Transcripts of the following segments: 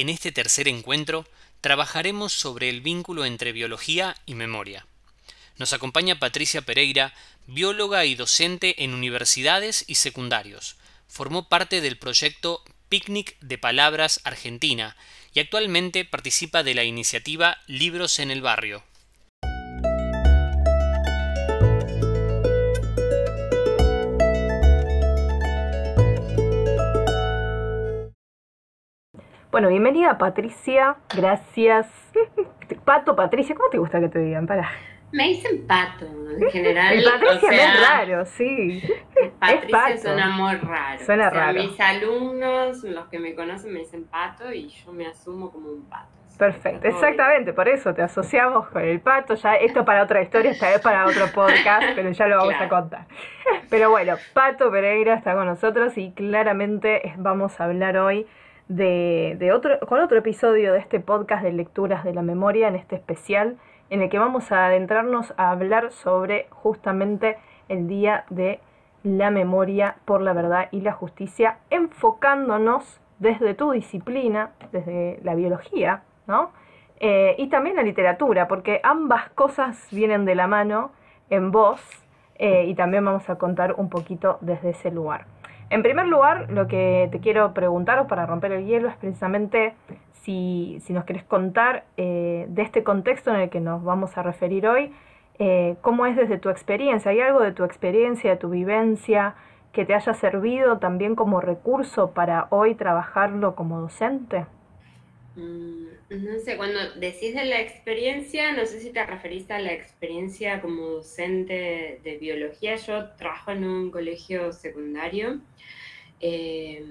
En este tercer encuentro trabajaremos sobre el vínculo entre biología y memoria. Nos acompaña Patricia Pereira, bióloga y docente en universidades y secundarios. Formó parte del proyecto Picnic de Palabras Argentina y actualmente participa de la iniciativa Libros en el Barrio. Bueno, bienvenida Patricia, gracias. Pato, Patricia, ¿cómo te gusta que te digan? Para. Me dicen pato, en general. El Patricia es raro, sí. Patricia suena muy raro. Suena raro. Mis alumnos, los que me conocen, me dicen pato y yo me asumo como un pato. Perfecto, exactamente, por eso te asociamos con el pato. Ya esto para otra historia, esta vez para otro podcast, pero ya lo vamos a contar. Pero bueno, Pato Pereira está con nosotros y claramente vamos a hablar hoy de, otro, con otro episodio de este podcast de lecturas de la memoria, en este especial, en el que vamos a adentrarnos a hablar sobre justamente el Día de la Memoria por la Verdad y la Justicia, enfocándonos desde tu disciplina, desde la biología, ¿no? Eh, y también la literatura, porque ambas cosas vienen de la mano en vos eh, y también vamos a contar un poquito desde ese lugar. En primer lugar, lo que te quiero preguntar para romper el hielo es precisamente si, nos querés contar eh, de este contexto en el que nos vamos a referir hoy, eh, cómo es desde tu experiencia. ¿Hay algo de tu experiencia, de tu vivencia, que te haya servido también como recurso para hoy trabajarlo como docente? Mm, no sé, cuando decís de la experiencia, no sé si te referís a la experiencia como docente de biología. Yo trabajo en un colegio secundario. Eh,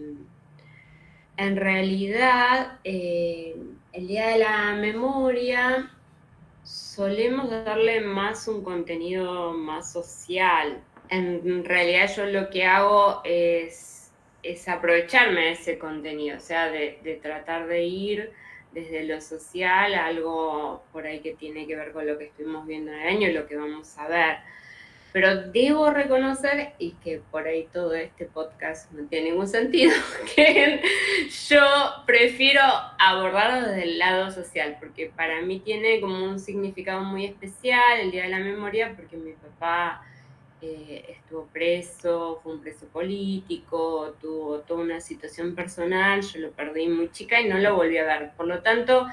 en realidad, eh, el Día de la Memoria solemos darle más un contenido más social. En realidad yo lo que hago es es aprovecharme de ese contenido, o sea, de, tratar de ir desde lo social a algo por ahí que tiene que ver con lo que estuvimos viendo en el año y lo que vamos a ver. Pero debo reconocer, y que por ahí todo este podcast no tiene ningún sentido, que yo prefiero abordarlo desde el lado social, porque para mí tiene como un significado muy especial el Día de la Memoria, porque mi papá eh, estuvo preso, fue un preso político, tuvo toda una situación personal, yo lo perdí muy chica y no lo volví a ver. Por lo tanto,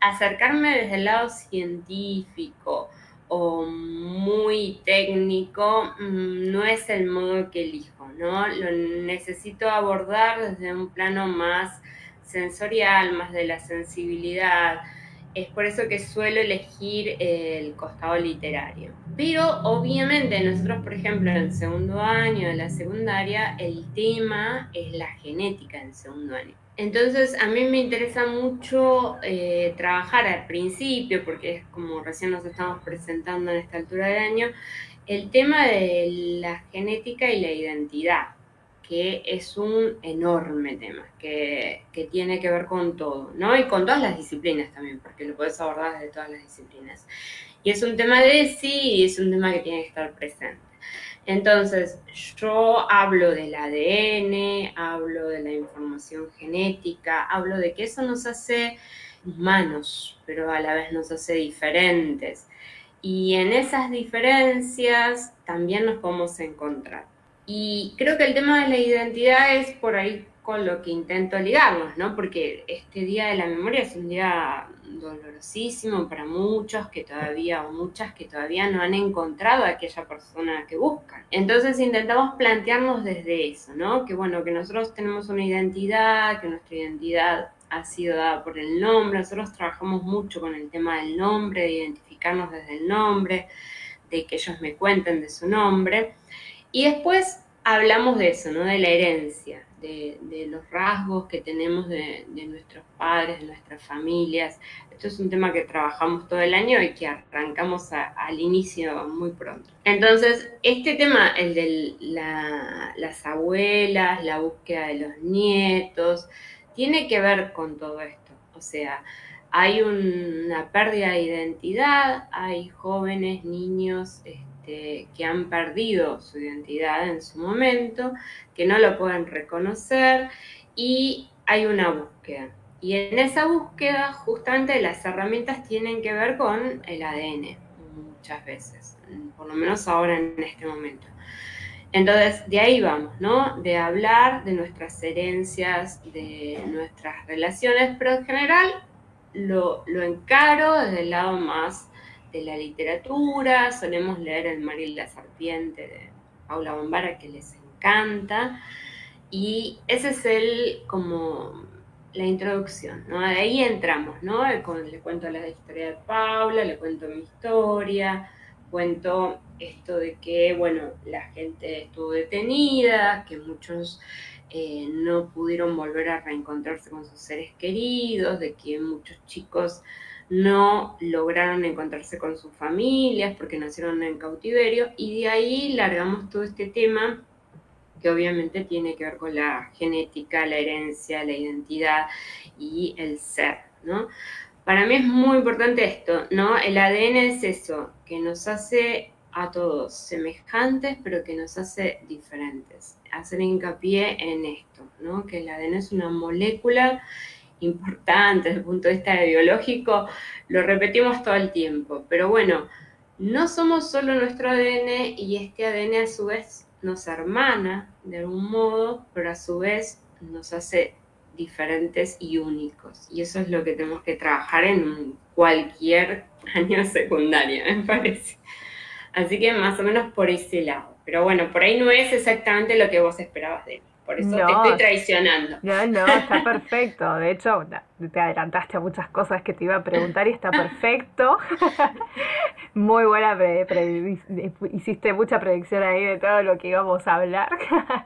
acercarme desde el lado científico o muy técnico mm, no es el modo que elijo, ¿no? Lo necesito abordar desde un plano más sensorial, más de la sensibilidad, es por eso que suelo elegir el costado literario. Pero obviamente nosotros, por ejemplo, en el segundo año de la secundaria, el tema es la genética en segundo año. Entonces a mí me interesa mucho eh, trabajar al principio, porque es como recién nos estamos presentando en esta altura del año, el tema de la genética y la identidad que es un enorme tema, que, tiene que ver con todo, ¿no? Y con todas las disciplinas también, porque lo puedes abordar desde todas las disciplinas. Y es un tema de sí y es un tema que tiene que estar presente. Entonces, yo hablo del ADN, hablo de la información genética, hablo de que eso nos hace humanos, pero a la vez nos hace diferentes. Y en esas diferencias también nos podemos encontrar. Y creo que el tema de la identidad es por ahí con lo que intento ligarnos, ¿no? Porque este Día de la Memoria es un día dolorosísimo para muchos que todavía o muchas que todavía no han encontrado a aquella persona que buscan. Entonces intentamos plantearnos desde eso, ¿no? Que bueno, que nosotros tenemos una identidad, que nuestra identidad ha sido dada por el nombre, nosotros trabajamos mucho con el tema del nombre, de identificarnos desde el nombre, de que ellos me cuenten de su nombre. Y después hablamos de eso, ¿no? De la herencia, de, los rasgos que tenemos de, nuestros padres, de nuestras familias. Esto es un tema que trabajamos todo el año y que arrancamos al inicio muy pronto. Entonces, este tema, el de las abuelas, la búsqueda de los nietos, tiene que ver con todo esto. O sea, hay una pérdida de identidad, hay jóvenes, niños, este, este, que han perdido su identidad en su momento, que no lo pueden reconocer y hay una búsqueda. Y en esa búsqueda, justamente las herramientas tienen que ver con el ADN, muchas veces, por lo menos ahora en este momento. Entonces, de ahí vamos, ¿no? De hablar de nuestras herencias, de nuestras relaciones, pero en general lo, lo encaro desde el lado más de la literatura, solemos leer El mar y la serpiente de Paula Bombara, que les encanta, y ese es el, como, la introducción, ¿no? De ahí entramos, ¿no? Le cuento la historia de Paula, le cuento mi historia, cuento esto de que, bueno, la gente estuvo detenida, que muchos eh, no pudieron volver a reencontrarse con sus seres queridos, de que muchos chicos no lograron encontrarse con sus familias porque nacieron en cautiverio y de ahí largamos todo este tema que obviamente tiene que ver con la genética, la herencia, la identidad y el ser, ¿no? Para mí es muy importante esto, ¿no? El ADN es eso, que nos hace a todos semejantes, pero que nos hace diferentes. Hacer hincapié en esto, ¿no? Que el ADN es una molécula importante desde el punto de vista biológico, lo repetimos todo el tiempo, pero bueno, no somos solo nuestro ADN y este ADN a su vez nos hermana de algún modo, pero a su vez nos hace diferentes y únicos. Y eso es lo que tenemos que trabajar en cualquier año secundaria, me parece. Así que más o menos por ese lado. Pero bueno, por ahí no es exactamente lo que vos esperabas de mí. Por eso te estoy traicionando. No, no, está perfecto. De hecho, te adelantaste a muchas cosas que te iba a preguntar y está perfecto. Muy buena, hiciste mucha predicción ahí de todo lo que íbamos a hablar.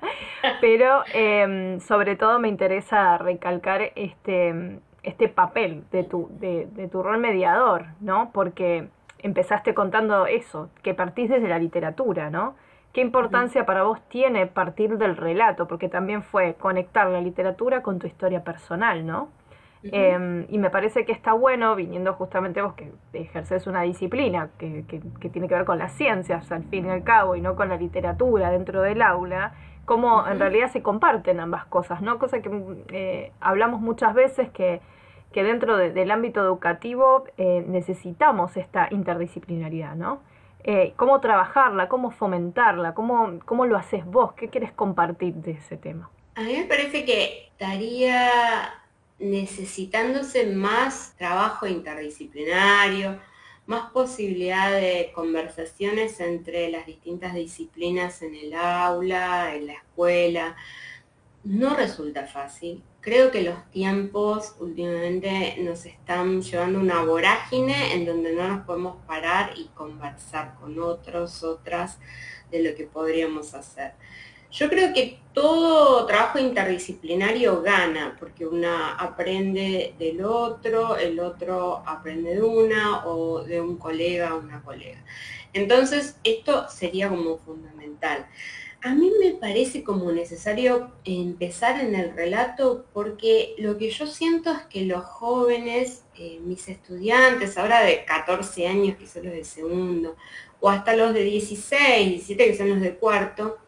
Pero em, sobre todo me interesa recalcar este, este papel de tu, de, de tu rol mediador, ¿no? Porque empezaste contando eso, que partís desde la literatura, ¿no? ¿Qué importancia para vos tiene partir del relato? Porque también fue conectar la literatura con tu historia personal, ¿no? Em, y me parece que está bueno, viniendo justamente vos que ejerces una disciplina que, que, tiene que ver con las ciencias, al fin y al cabo, y no con la literatura dentro del aula, cómo en realidad se comparten ambas cosas, ¿no? Cosa que eh, hablamos muchas veces que, que dentro del ámbito educativo eh, necesitamos esta interdisciplinaridad, ¿no? Eh, cómo trabajarla, cómo fomentarla, cómo, cómo lo haces vos, qué quieres compartir de ese tema. A mí me parece que estaría necesitándose más trabajo interdisciplinario, más posibilidad de conversaciones entre las distintas disciplinas en el aula, en la escuela. No resulta fácil, creo que los tiempos últimamente nos están llevando una vorágine en donde no nos podemos parar y conversar con otros, otras, de lo que podríamos hacer. Yo creo que todo trabajo interdisciplinario gana, porque una aprende del otro, el otro aprende de una o de un colega a una colega. Entonces, esto sería como fundamental. A mí me parece como necesario empezar en el relato porque lo que yo siento es que los jóvenes, eh, mis estudiantes, ahora de 14 años que son los de segundo, o hasta los de 16, 17 que son los de cuarto,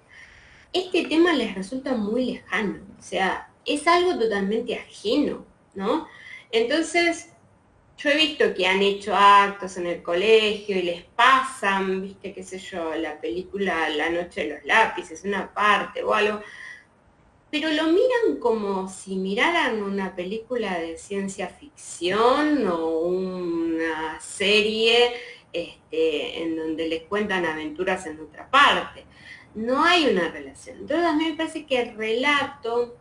este tema les resulta muy lejano, o sea, es algo totalmente ajeno, ¿no? Entonces, yo he visto que han hecho actos en el colegio y les pasan, viste, qué sé yo, la película La noche de los lápices, una parte o algo, pero lo miran como si miraran una película de ciencia ficción o una serie este, en donde les cuentan aventuras en otra parte. No hay una relación. Entonces a mí me parece que el relato,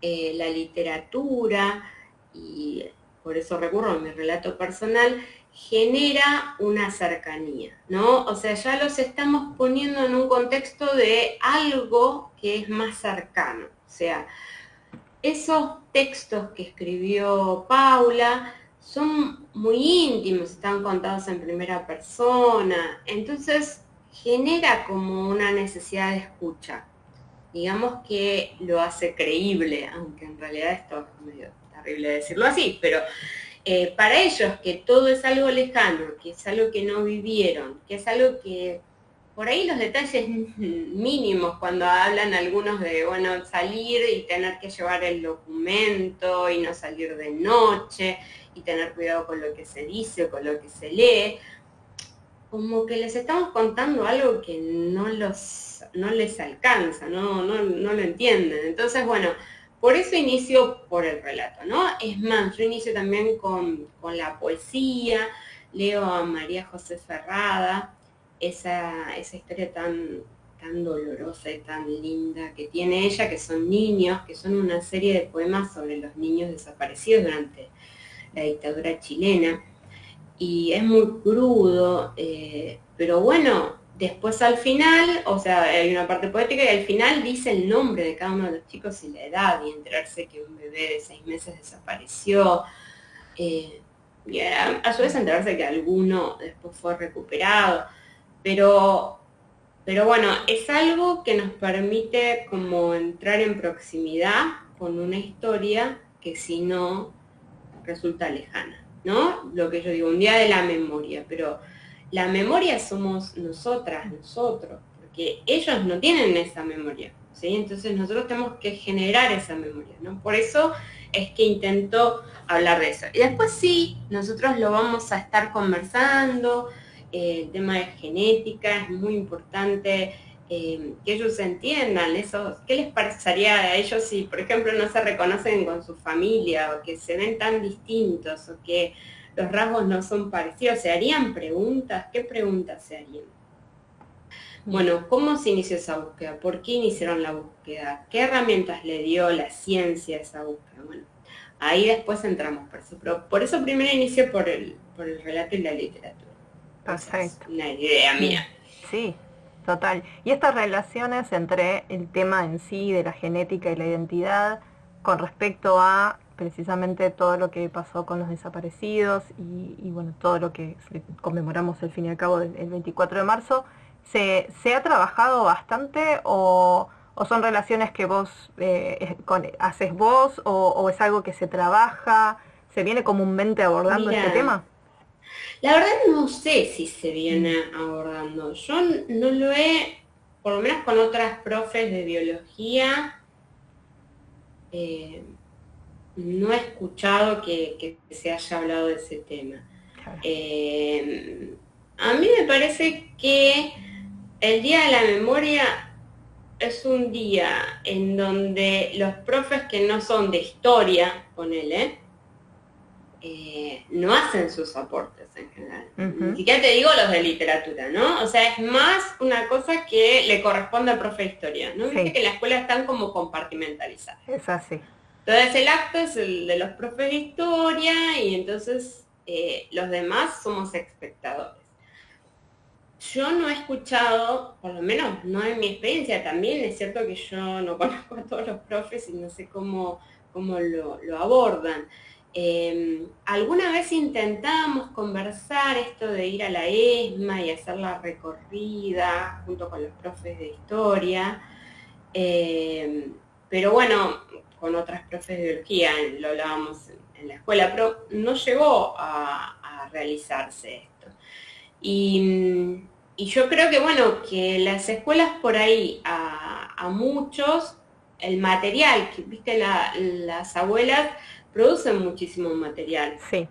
eh, la literatura y por eso recurro a mi relato personal, genera una cercanía, ¿no? O sea, ya los estamos poniendo en un contexto de algo que es más cercano. O sea, esos textos que escribió Paula son muy íntimos, están contados en primera persona, entonces genera como una necesidad de escucha. Digamos que lo hace creíble, aunque en realidad esto es medio terrible decirlo así, pero eh, para ellos que todo es algo lejano, que es algo que no vivieron, que es algo que por ahí los detalles mínimos cuando hablan algunos de, bueno, salir y tener que llevar el documento y no salir de noche y tener cuidado con lo que se dice o con lo que se lee, como que les estamos contando algo que no los no les alcanza, no, no, no lo entienden. Entonces, bueno, por eso inicio por el relato, ¿no? Es más, yo inicio también con, la poesía, leo a María José Ferrada, esa, esa historia tan, tan dolorosa y tan linda que tiene ella, que son niños, que son una serie de poemas sobre los niños desaparecidos durante la dictadura chilena. Y es muy crudo, eh, pero bueno, Después al final, o sea, hay una parte poética y al final dice el nombre de cada uno de los chicos y la edad y enterarse que un bebé de seis meses desapareció. Eh, y a, su vez enterarse que alguno después fue recuperado. Pero, pero bueno, es algo que nos permite como entrar en proximidad con una historia que si no resulta lejana, ¿no? Lo que yo digo, un día de la memoria, pero la memoria somos nosotras, nosotros, porque ellos no tienen esa memoria, ¿sí? Entonces nosotros tenemos que generar esa memoria, ¿no? Por eso es que intento hablar de eso. Y después sí, nosotros lo vamos a estar conversando, eh, el tema de genética es muy importante, eh, que ellos entiendan eso, qué les parecería a ellos si, por ejemplo, no se reconocen con su familia o que se ven tan distintos o que los rasgos no son parecidos. ¿Se harían preguntas? ¿Qué preguntas se harían? Bueno, ¿cómo se inició esa búsqueda? ¿Por qué iniciaron la búsqueda? ¿Qué herramientas le dio la ciencia a esa búsqueda? Bueno, ahí después entramos por eso. Pero por eso primero inicié por el, por el relato y la literatura. Perfecto. una idea mía. Sí, total. Y estas relaciones entre el tema en sí de la genética y la identidad con respecto a precisamente todo lo que pasó con los desaparecidos y, bueno, todo lo que conmemoramos al fin y al cabo el, 24 de marzo, ¿se, ha trabajado bastante o, son relaciones que vos eh, haces vos o, es algo que se trabaja? ¿Se viene comúnmente abordando este tema? La verdad no sé si se viene abordando. Yo no lo he, por lo menos con otras profes de biología, eh, no he escuchado que, se haya hablado de ese tema. Eh, a mí me parece que el Día de la Memoria es un día en donde los profes que no son de historia, ponele, eh, no hacen sus aportes en general. Ni siquiera te digo los de literatura, ¿no? O sea, es más una cosa que le corresponde al profe de historia, ¿no? Viste que la escuela están como compartimentalizadas. Es así. Entonces el acto es el de los profes de historia y entonces eh, los demás somos espectadores. Yo no he escuchado, por lo menos no en mi experiencia también, es cierto que yo no conozco a todos los profes y no sé cómo, cómo lo, abordan. Em, alguna vez intentábamos conversar esto de ir a la ESMA y hacer la recorrida junto con los profes de historia, em, pero bueno, con otras profes de biología, lo hablábamos en, la escuela, pero no llegó a, realizarse esto. Y, yo creo que, bueno, que las escuelas por ahí, a, muchos, el material, que viste, las abuelas producen muchísimo material. Sí.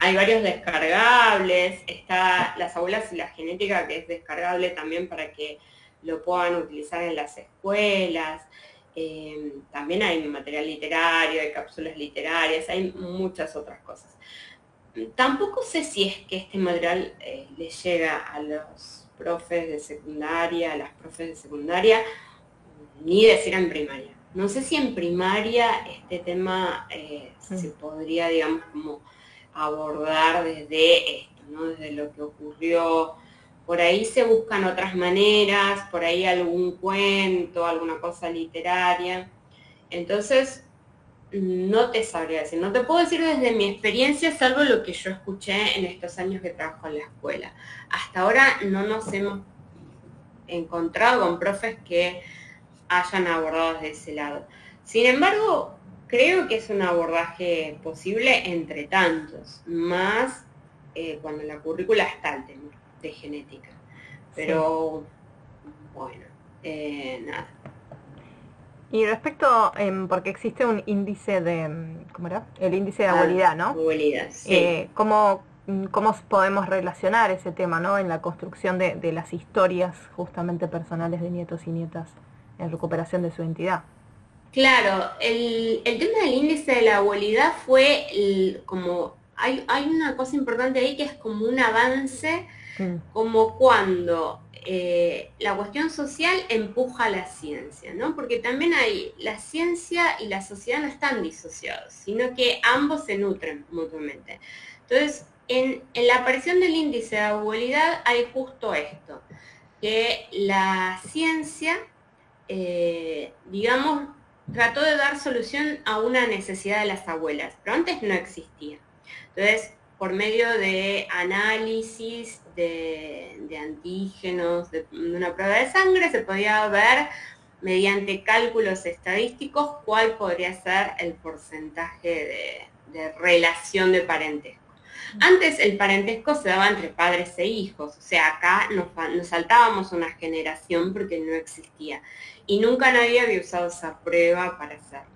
Hay varios descargables, está las abuelas y la genética que es descargable también para que lo puedan utilizar en las escuelas. Em, también hay material literario, hay cápsulas literarias, hay muchas otras cosas. Tampoco sé si es que este material eh, le llega a los profes de secundaria, a las profes de secundaria, ni decir en primaria. No sé si en primaria este tema eh, se mm. podría, digamos, como abordar desde esto, ¿no? Desde lo que ocurrió por ahí se buscan otras maneras, por ahí algún cuento, alguna cosa literaria. Entonces, no te sabría decir, no te puedo decir desde mi experiencia, salvo lo que yo escuché en estos años que trabajo en la escuela. Hasta ahora no nos hemos encontrado con profes que hayan abordado desde ese lado. Sin embargo, creo que es un abordaje posible entre tantos, más eh, cuando la currícula está al tema de genética. Pero bueno, eh, nada. Y respecto, em, porque existe un índice de, em, ¿cómo era? El índice de ah, abuelidad, ¿no? Abuelidad, sí. Eh, ¿cómo, ¿Cómo podemos relacionar ese tema, ¿no? En la construcción de, de las historias justamente personales de nietos y nietas en recuperación de su identidad. Claro, el, el tema del índice de la abuelidad fue como, hay, hay una cosa importante ahí que es como un avance, mm. como cuando eh, la cuestión social empuja a la ciencia, ¿no? Porque también hay, la ciencia y la sociedad no están disociados, sino que ambos se nutren mutuamente. Entonces, en, la aparición del índice de abuelidad hay justo esto, que la ciencia, eh, digamos, trató de dar solución a una necesidad de las abuelas, pero antes no existía. Entonces, por medio de análisis de, antígenos, de, una prueba de sangre, se podía ver mediante cálculos estadísticos cuál podría ser el porcentaje de relación de parentesco. Antes el parentesco se daba entre padres e hijos, o sea, acá nos, saltábamos una generación porque no existía. Y nunca nadie había usado esa prueba para hacerlo.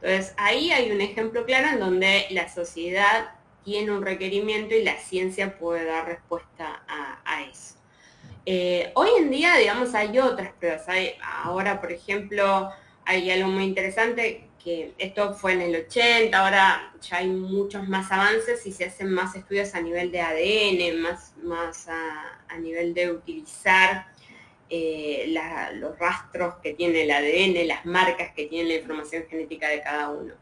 Entonces, ahí hay un ejemplo claro en donde la sociedad tiene un requerimiento y la ciencia puede dar respuesta a, eso. Eh, hoy en día, digamos, hay otras pruebas. ahora, por ejemplo, hay algo muy interesante que esto fue en el 80, ahora ya hay muchos más avances y se hacen más estudios a nivel de ADN, más, más a, nivel de utilizar eh, los rastros que tiene el ADN, las marcas que tiene la información genética de cada uno.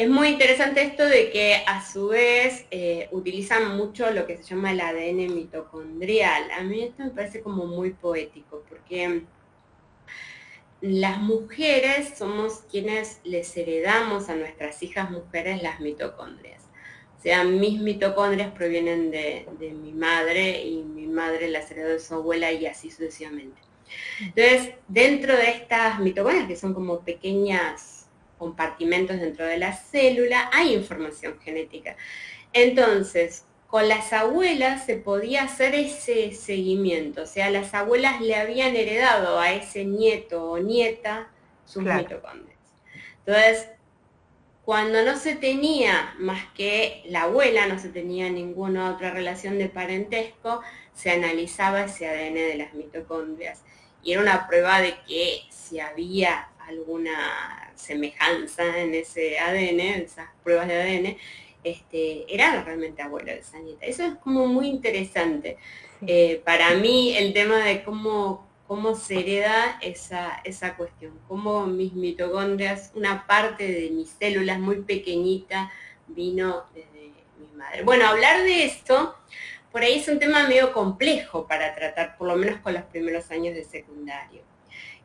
Es muy interesante esto de que a su vez eh, utilizan mucho lo que se llama el ADN mitocondrial. A mí esto me parece como muy poético, porque las mujeres somos quienes les heredamos a nuestras hijas mujeres las mitocondrias. O sea, mis mitocondrias provienen de, mi madre y mi madre las heredó de su abuela y así sucesivamente. Entonces, dentro de estas mitocondrias, que son como pequeñas compartimentos dentro de la célula, hay información genética. Entonces, con las abuelas se podía hacer ese seguimiento, o sea, las abuelas le habían heredado a ese nieto o nieta sus mitocondrias. Entonces, cuando no se tenía más que la abuela, no se tenía ninguna otra relación de parentesco, se analizaba ese ADN de las mitocondrias. Y era una prueba de que si había alguna semejanza en ese ADN, esas pruebas de ADN, este, era realmente abuelo de esa nieta. Eso es como muy interesante. Eh, para mí el tema de cómo, cómo se hereda esa, esa cuestión, cómo mis mitocondrias, una parte de mis células muy pequeñita vino desde mi madre. Bueno, hablar de esto, por ahí es un tema medio complejo para tratar, por lo menos con los primeros años de secundario.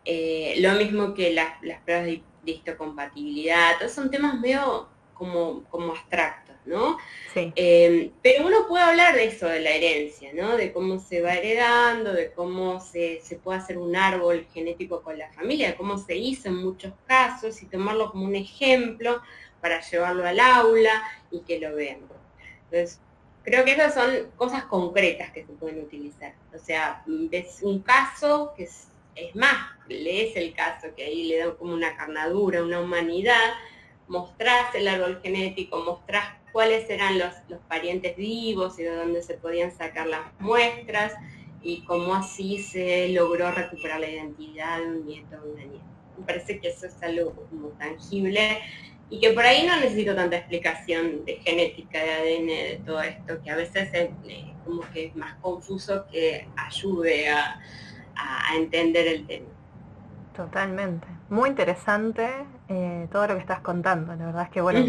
Eh, lo mismo que las, pruebas de, de histocompatibilidad, todos son temas medio como, como abstractos, ¿no? Eh, pero uno puede hablar de eso, de la herencia, ¿no? De cómo se va heredando, de cómo se, puede hacer un árbol genético con la familia, de cómo se hizo en muchos casos y tomarlo como un ejemplo para llevarlo al aula y que lo vean. Entonces, creo que esas son cosas concretas que se pueden utilizar. O sea, ves un caso que es, es más, lees el caso que ahí le da como una carnadura, una humanidad, mostrás el árbol genético, mostrás cuáles eran los, parientes vivos y de dónde se podían sacar las muestras y cómo así se logró recuperar la identidad de un nieto o una nieta. Me parece que eso es algo como tangible y que por ahí no necesito tanta explicación de genética, de ADN, de todo esto, que a veces es eh, como que es más confuso que ayude a entender el tema. Totalmente. Muy interesante eh, todo lo que estás contando. La verdad es que, bueno,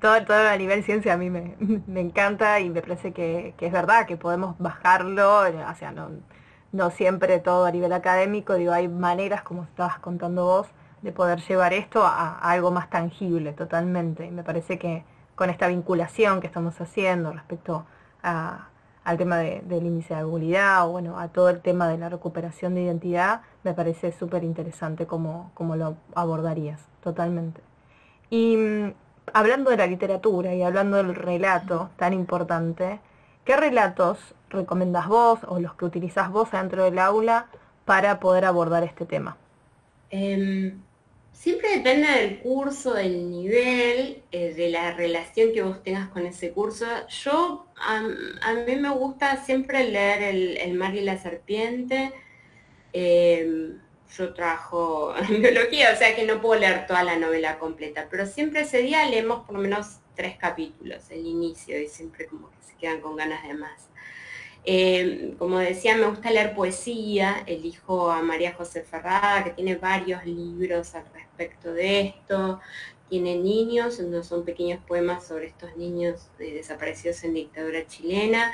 todo, todo a nivel ciencia a mí me, encanta y me parece que, es verdad que podemos bajarlo, o sea, no, no siempre todo a nivel académico, digo, hay maneras, como estabas contando vos, de poder llevar esto a, algo más tangible, totalmente. Y me parece que con esta vinculación que estamos haciendo respecto a, al tema del índice de o bueno, a todo el tema de la recuperación de identidad, me parece súper interesante cómo, lo abordarías, totalmente. Y mm, hablando de la literatura y hablando del relato tan importante, ¿qué relatos recomendás vos o los que utilizás vos dentro del aula para poder abordar este tema? Em, siempre depende del curso, del nivel, eh, de la relación que vos tengas con ese curso. Yo, a, mí me gusta siempre leer el, mar y la serpiente. Em, yo trabajo en biología, o sea que no puedo leer toda la novela completa, pero siempre ese día leemos por lo menos tres capítulos, el inicio, y siempre como que se quedan con ganas de más. Eh, como decía, me gusta leer poesía, elijo a María José Ferrada, que tiene varios libros al respecto de esto, tiene niños, no son pequeños poemas sobre estos niños desaparecidos en dictadura chilena,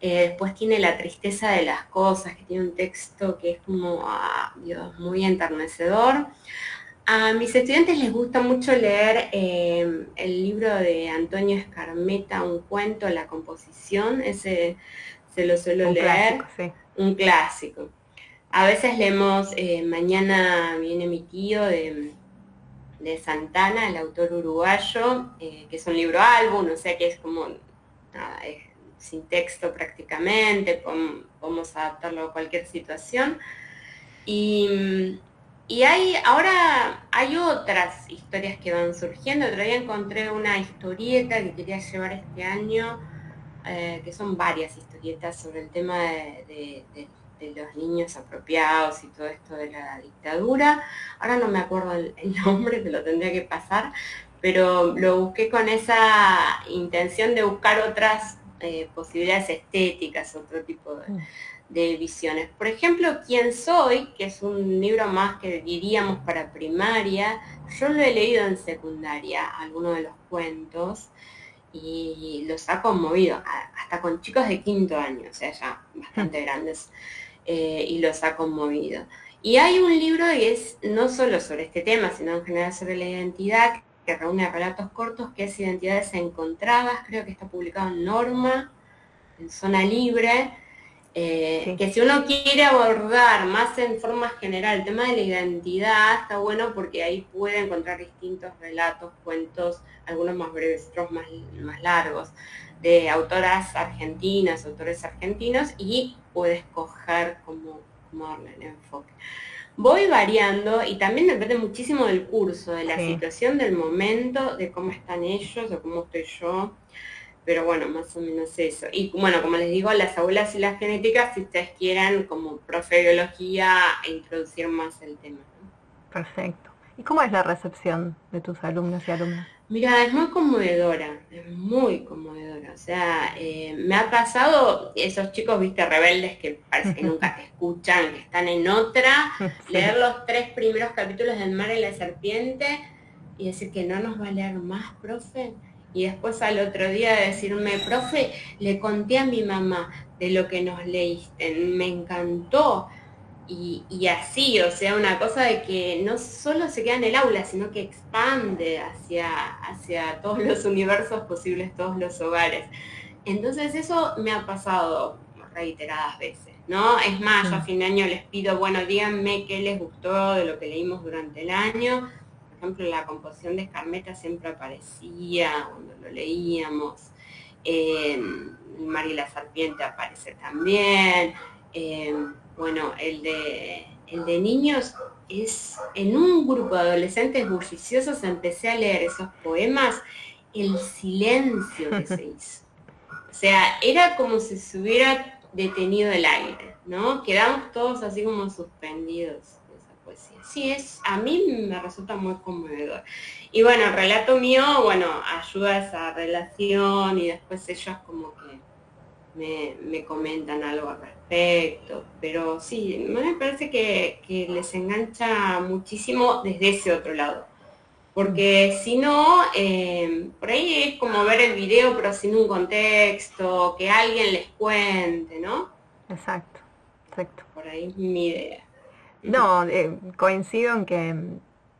eh, después tiene La tristeza de las cosas, que tiene un texto que es como, ah, Dios, muy enternecedor. A mis estudiantes les gusta mucho leer eh, el libro de Antonio Escarmeta, un cuento, La composición, ese se lo suelo leer. Un clásico. A veces leemos, eh, mañana viene mi tío de, Santana, el autor uruguayo, que es un libro álbum, o sea que es como, nada, es sin texto prácticamente, podemos adaptarlo a cualquier situación. Y, hay, ahora hay otras historias que van surgiendo. Otro día encontré una historieta que quería llevar este año, eh, que son varias historietas sobre el tema de, los niños apropiados y todo esto de la dictadura. Ahora no me acuerdo el, el nombre, te lo tendría que pasar, pero lo busqué con esa intención de buscar otras eh, posibilidades estéticas, otro tipo mm. de, visiones. Por ejemplo, ¿Quién soy? que es un libro más que diríamos para primaria, yo lo he leído en secundaria, algunos de los cuentos, y los ha conmovido, hasta con chicos de quinto año, o sea, ya bastante grandes, eh, y los ha conmovido. Y hay un libro que es no solo sobre este tema, sino en general sobre la identidad, que reúne relatos cortos, que es Identidades Encontradas, creo que está publicado en Norma, en Zona Libre, eh, que si uno quiere abordar más en forma general el tema de la identidad, está bueno porque ahí puede encontrar distintos relatos, cuentos, algunos más breves, otros más, más largos, de autoras argentinas, autores argentinos, y puede escoger cómo, cómo darle el enfoque. Voy variando y también depende muchísimo del curso, de la situación, del momento, de cómo están ellos o cómo estoy yo. Pero bueno, más o menos eso. Y bueno, como les digo, las aulas y las genéticas, si ustedes quieran, como profe de biología, introducir más el tema. Perfecto. ¿Y cómo es la recepción de tus alumnos y alumnas? Mira, es muy conmovedora, es muy conmovedora. O sea, eh, me ha pasado esos chicos, viste, rebeldes que parece que nunca te escuchan, que están en otra, leer los tres primeros capítulos del mar y la serpiente y decir que no nos va a leer más, profe. Y después al otro día decirme, profe, le conté a mi mamá de lo que nos leíste, me encantó y, así, o sea, una cosa de que no solo se queda en el aula, sino que expande hacia, hacia todos los universos posibles, todos los hogares. Entonces eso me ha pasado reiteradas veces, ¿no? Es más, yo a fin de año les pido, bueno, díganme qué les gustó de lo que leímos durante el año. Ejemplo, la composición de Escarmeta siempre aparecía cuando lo leíamos. Eh, María la Serpiente aparece también. Eh, bueno, el de, el de niños es en un grupo de adolescentes bulliciosos empecé a leer esos poemas, el silencio que se hizo. O sea, era como si se hubiera detenido el aire, ¿no? Quedamos todos así como suspendidos poesía. Sí, es, a mí me resulta muy conmovedor. Y bueno, el relato mío, bueno, ayuda a esa relación y después ellos como que me, comentan algo al respecto, pero sí, me parece que, les engancha muchísimo desde ese otro lado. Porque si no, eh, por ahí es como ver el video pero sin un contexto, que alguien les cuente, ¿no? Exacto, exacto. Por ahí es mi idea. No, eh, coincido en que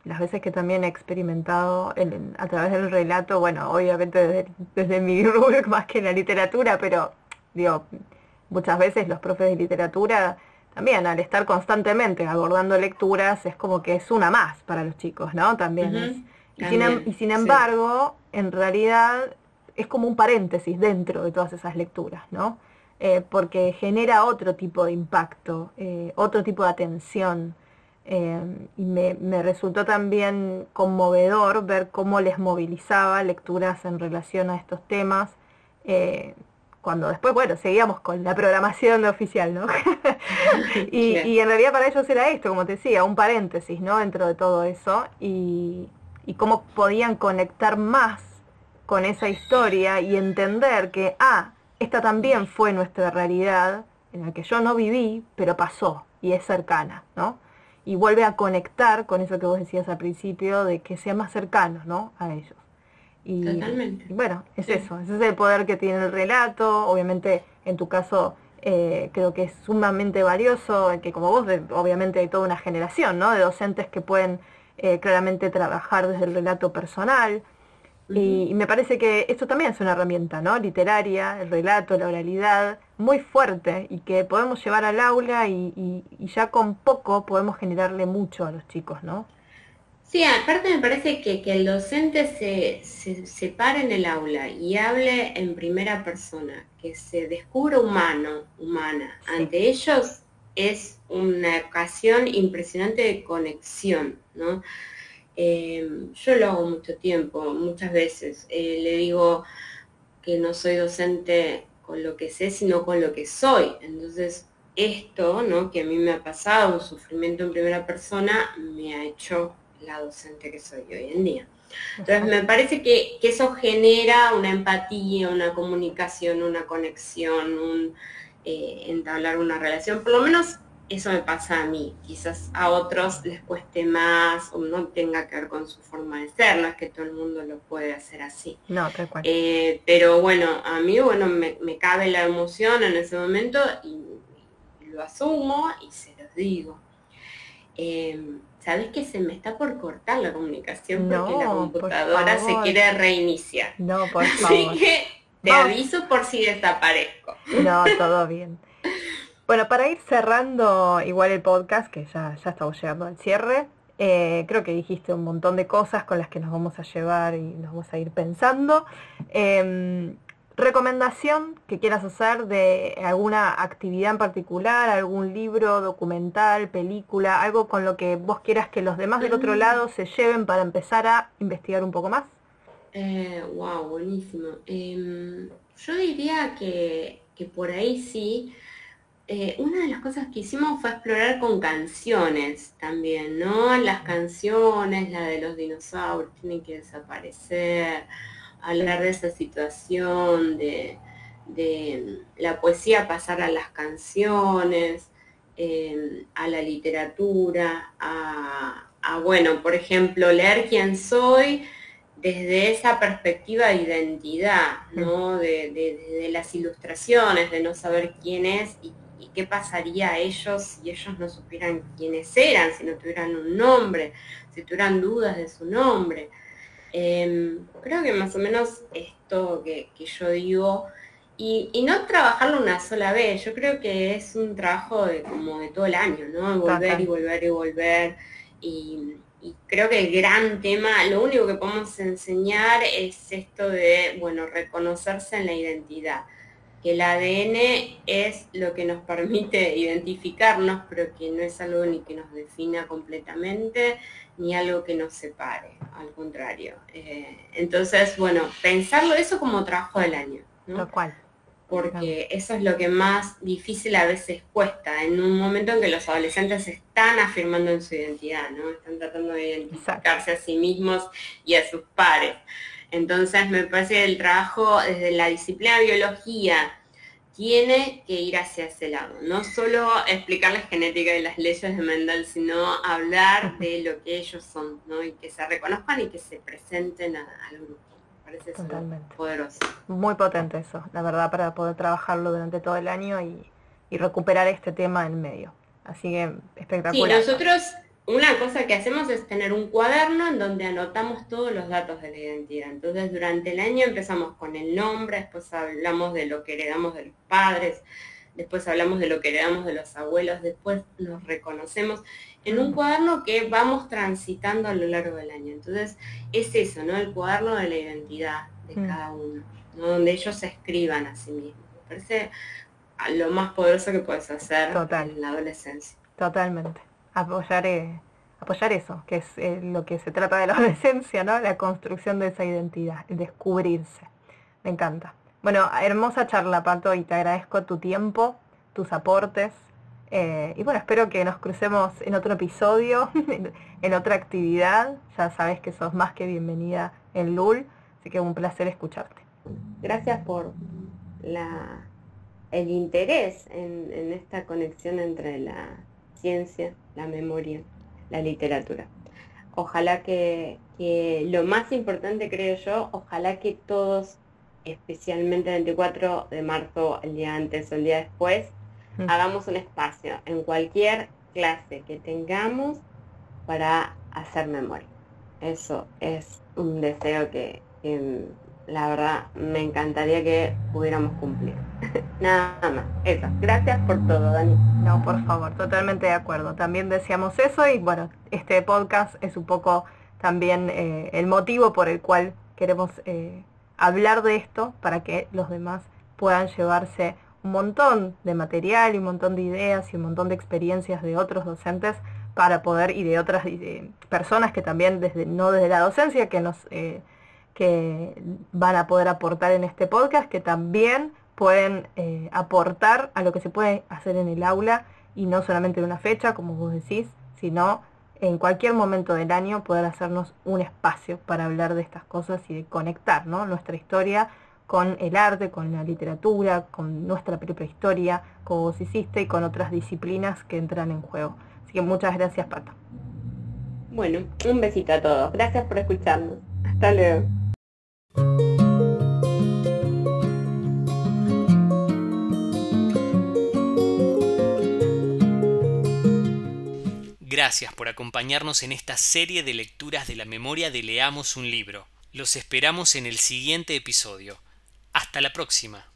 las veces que también he experimentado a través del relato, bueno, obviamente desde, desde mi rubro más que en la literatura, pero Digo, muchas veces los profes de literatura también al estar constantemente abordando lecturas es como que es una más para los chicos, ¿no? También es. Y, sin, em, y sin, embargo, en realidad es como un paréntesis dentro de todas esas lecturas, ¿no? Eh, porque genera otro tipo de impacto, eh, otro tipo de atención. Eh, y me, me, resultó también conmovedor ver cómo les movilizaba lecturas en relación a estos temas, cuando después, bueno, seguíamos con la programación oficial, ¿no? y, y, en realidad para ellos era esto, como te decía, un paréntesis, ¿no? Dentro de todo eso, y, y cómo podían conectar más con esa historia y entender que, ah, esta también fue nuestra realidad en la que yo no viví, pero pasó y es cercana, ¿no? Y vuelve a conectar con eso que vos decías al principio, de que sea más cercano, ¿no? A ellos. Y, Totalmente. bueno, es eso, ese es el poder que tiene el relato, obviamente en tu caso eh, creo que es sumamente valioso, que como vos, obviamente hay toda una generación, ¿no? De docentes que pueden eh, claramente trabajar desde el relato personal, y, me parece que esto también es una herramienta, ¿no? Literaria, el relato, la oralidad, muy fuerte y que podemos llevar al aula y, ya con poco podemos generarle mucho a los chicos, ¿no? Sí, aparte me parece que, que el docente se, se, pare en el aula y hable en primera persona, que se descubra humano, humana. Ante ellos es una ocasión impresionante de conexión, ¿no? Em, yo lo hago mucho tiempo, muchas veces. Eh, le digo que no soy docente con lo que sé, sino con lo que soy. Entonces, esto, ¿no? Que a mí me ha pasado, un sufrimiento en primera persona, me ha hecho la docente que soy hoy en día. Entonces, me parece que, eso genera una empatía, una comunicación, una conexión, un eh, entablar una relación, por lo menos eso me pasa a mí, quizás a otros les cueste más o no tenga que ver con su forma de ser, no es que todo el mundo lo puede hacer así. No, tal cual. Eh, pero bueno, a mí bueno, me, cabe la emoción en ese momento y, lo asumo y se los digo. Em, Sabes que se me está por cortar la comunicación porque la computadora se quiere reiniciar. No, por favor. Así que te aviso por si desaparezco. No, todo bien. Bueno, para ir cerrando igual el podcast, que ya, ya estamos llegando al cierre, eh, creo que dijiste un montón de cosas con las que nos vamos a llevar y nos vamos a ir pensando. Em, recomendación que quieras hacer de alguna actividad en particular, algún libro, documental, película, algo con lo que vos quieras que los demás del otro mm. lado se lleven para empezar a investigar un poco más. Eh, wow, buenísimo. Em, yo diría que, que por ahí sí eh, una de las cosas que hicimos fue explorar con canciones también, ¿no? Las canciones, la de los dinosaurios tienen que desaparecer, hablar de esa situación, de, la poesía pasar a las canciones, em, a la literatura, a, bueno, por ejemplo, leer quién soy desde esa perspectiva de identidad, ¿no? De, de, las ilustraciones, de no saber quién es y y qué pasaría a ellos si ellos no supieran quiénes eran, si no tuvieran un nombre, si tuvieran dudas de su nombre. Em, creo que más o menos esto que, yo digo, y, no trabajarlo una sola vez, yo creo que es un trabajo de, como de todo el año, ¿no? Volver y volver y volver. Y, y creo que el gran tema, lo único que podemos enseñar es esto de, bueno, reconocerse en la identidad el ADN es lo que nos permite identificarnos, pero que no es algo ni que nos defina completamente, ni algo que nos separe, al contrario. Eh, entonces, bueno, pensarlo eso como trabajo del año. Lo cual. Porque eso es lo que más difícil a veces cuesta, en un momento en que los adolescentes están afirmando en su identidad, ¿no? Están tratando de identificarse a sí mismos y a sus pares. Entonces me parece que el trabajo desde la disciplina de biología tiene que ir hacia ese lado, no solo explicarles genética y las leyes de Mendel, sino hablar de lo que ellos son, ¿no? Y que se reconozcan y que se presenten al grupo. Parece Totalmente. poderoso. Muy potente eso, la verdad, para poder trabajarlo durante todo el año y, y recuperar este tema en medio. Así que espectacular. Sí, nosotros una cosa que hacemos es tener un cuaderno en donde anotamos todos los datos de la identidad. Entonces, durante el año empezamos con el nombre, después hablamos de lo que heredamos de los padres, después hablamos de lo que heredamos de los abuelos, después nos reconocemos en un cuaderno que vamos transitando a lo largo del año. Entonces, es eso, ¿no? El cuaderno de la identidad de mm. cada uno, donde ellos se escriban a sí mismos. Me parece lo más poderoso que puedes hacer en la adolescencia. Totalmente. Apoyar, eh, apoyar eso, que es eh, lo que se trata de la adolescencia, ¿no? La construcción de esa identidad, el descubrirse. Me encanta. Bueno, hermosa charla, Pato, y te agradezco tu tiempo, tus aportes. Eh, y bueno, espero que nos crucemos en otro episodio, en otra actividad. Ya sabes que sos más que bienvenida en LUL, así que un placer escucharte. Gracias por la, el interés en, esta conexión entre la ciencia, la memoria, la literatura. Ojalá que, que lo más importante, creo yo, ojalá que todos especialmente el 24 de marzo, el día antes o el día después, mm. hagamos un espacio en cualquier clase que tengamos para hacer memoria. Eso es un deseo que, la verdad me encantaría que pudiéramos cumplir. Nada más, eso. Gracias por todo, Dani. No, por favor, totalmente de acuerdo. También decíamos eso y bueno, este podcast es un poco también eh, el motivo por el cual queremos eh, hablar de esto para que los demás puedan llevarse un montón de material y un montón de ideas y un montón de experiencias de otros docentes para poder y de otras personas que también desde no desde la docencia que nos eh, que van a poder aportar en este podcast que también pueden eh, aportar a lo que se puede hacer en el aula y no solamente en una fecha como vos decís sino en cualquier momento del año poder hacernos un espacio para hablar de estas cosas y de conectar nuestra historia con el arte, con la literatura, con nuestra propia historia, como vos hiciste, y con otras disciplinas que entran en juego. Así que muchas gracias, Pato. Bueno, un besito a todos. Gracias por escucharnos. Hasta luego. Gracias por acompañarnos en esta serie de lecturas de la memoria de Leamos un libro. Los esperamos en el siguiente episodio. Hasta la próxima.